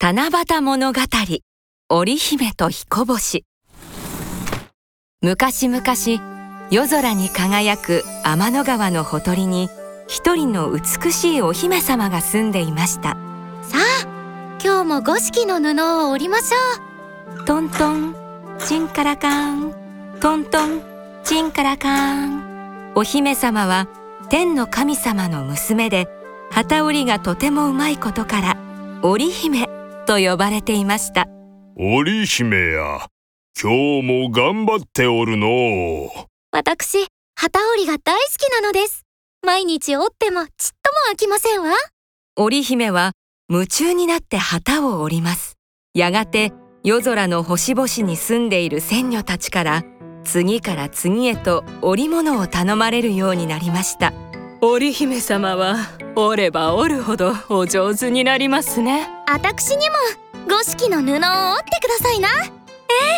七夕物語織姫と彦星。昔々夜空に輝く天の川のほとりに一人の美しいお姫様が住んでいました。さあ今日も五色の布を織りましょう。トントンチンカラカン。トントンチンカラカン。お姫様は天の神様の娘で旗織りがとてもうまいことから織姫と呼ばれていました。織姫や今日も頑張っておるの。私旗織りが大好きなのです。毎日織ってもちっとも飽きませんわ。織姫は夢中になって旗を織ります。やがて夜空の星々に住んでいる仙女たちから次から次へと織物を頼まれるようになりました織姫様は織れば織るほどお上手になりますね。私にも五色の布を織ってくださいな。え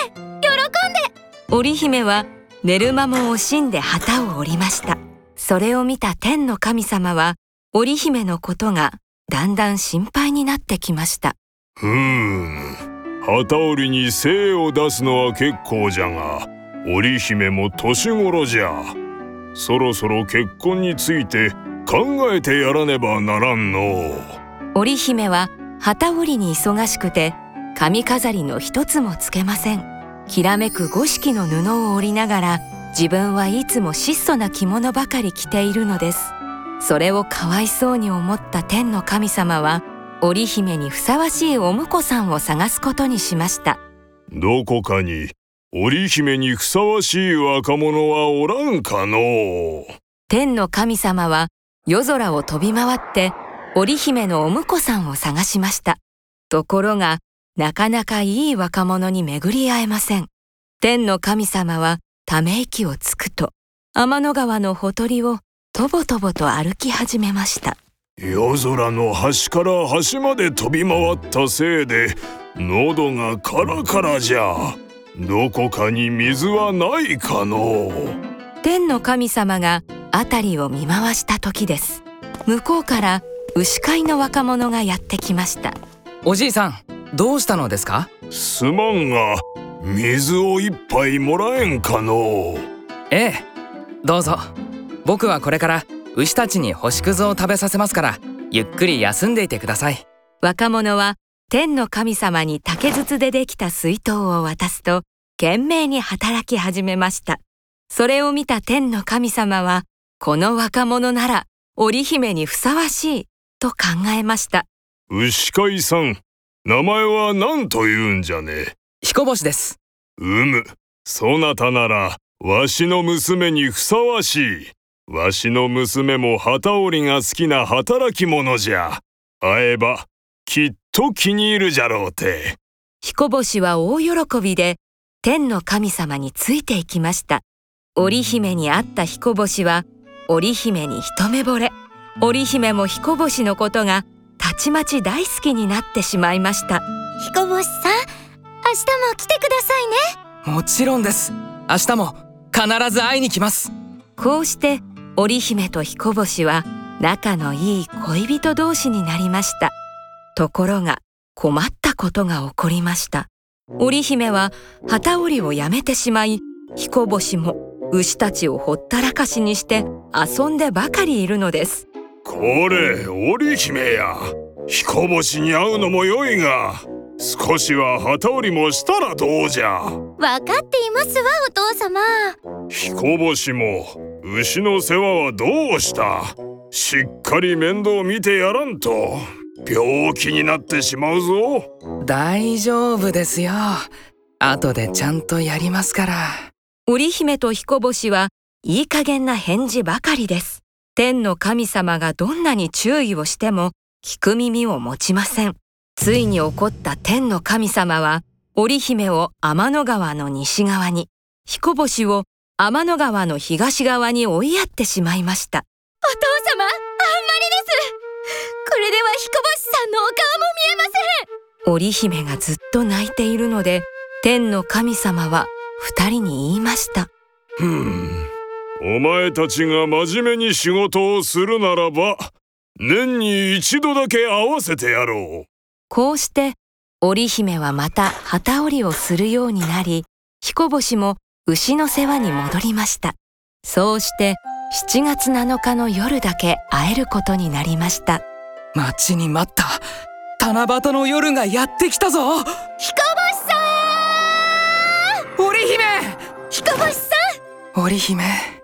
え喜んで。織姫は寝る間も惜しんで旗を織りました。それを見た天の神様は織姫のことがだんだん心配になってきました。ふーん旗織りに精を出すのは結構じゃが織姫も年頃じゃそろそろ結婚について考えてやらねばならんの。織姫は旗織りに忙しくて髪飾りの一つもつけません。きらめく五色の布を織りながら自分はいつも質素な着物ばかり着ているのです。それをかわいそうに思った天の神様は織姫にふさわしいお婿さんを探すことにしました。どこかに織姫にふさわしい若者はおらんかの天の神様は夜空を飛び回って織姫のお婿さんを探しました。ところがなかなかいい若者に巡り会えません。天の神様はため息をつくと天の川のほとりをとぼとぼと歩き始めました。夜空の端から端まで飛び回ったせいで喉がカラカラじゃどこかに水はないかの天の神様が辺りを見回した時です。向こうから牛飼いの若者がやってきました。おじいさんどうしたのですか？すまんが水を一杯もらえんかのええどうぞ。僕はこれから牛たちに星屑を食べさせますからゆっくり休んでいてください。若者は天の神様に竹筒でできた水筒を渡すと懸命に働き始めました。それを見た天の神様はこの若者なら織姫にふさわしいと考えました。牛飼いさん名前は何と言うんじゃね？彦星です。うむ。そなたならわしの娘にふさわしい。わしの娘も旗織りが好きな働き者じゃ。会えばきっと気に入るじゃろうて。彦星は大喜びで天の神様についていきました。織姫に会った彦星は織姫に一目惚れ。織姫も彦星のことがたちまち大好きになってしまいました。彦星さん明日も来てくださいね。もちろんです。明日も必ず会いに来ます。こうして織姫と彦星は仲のいい恋人同士になりましたところが困ったことが起こりました。織姫は旗織りをやめてしまい彦星も牛たちをほったらかしにして遊んでばかりいるのです。これ織姫や。彦星に会うのも良いが少しは旗織りもしたらどうじゃ。分かっていますわお父様。彦星も牛の世話はどうした。しっかり面倒見てやらんと病気になってしまうぞ。大丈夫ですよ。後でちゃんとやりますから。織姫と彦星はいい加減な返事ばかりです。天の神様がどんなに注意をしても聞く耳を持ちません。ついに怒った天の神様は織姫を天の川の西側に彦星を天の川の東側に追いやってしまいました。お父様あんまりです。これでは彦星さんのお顔も見えません。織姫がずっと泣いているので天の神様は二人に言いました。ふん。お前たちが真面目に仕事をするならば年に一度だけ会わせてやろう。こうして織姫はまた旗織りをするようになり彦星も牛の世話に戻りました。そうして7月7日の夜だけ会えることになりました。待ちに待った。七夕の夜がやってきたぞ。彦星さ織姫！ん彦星さ織姫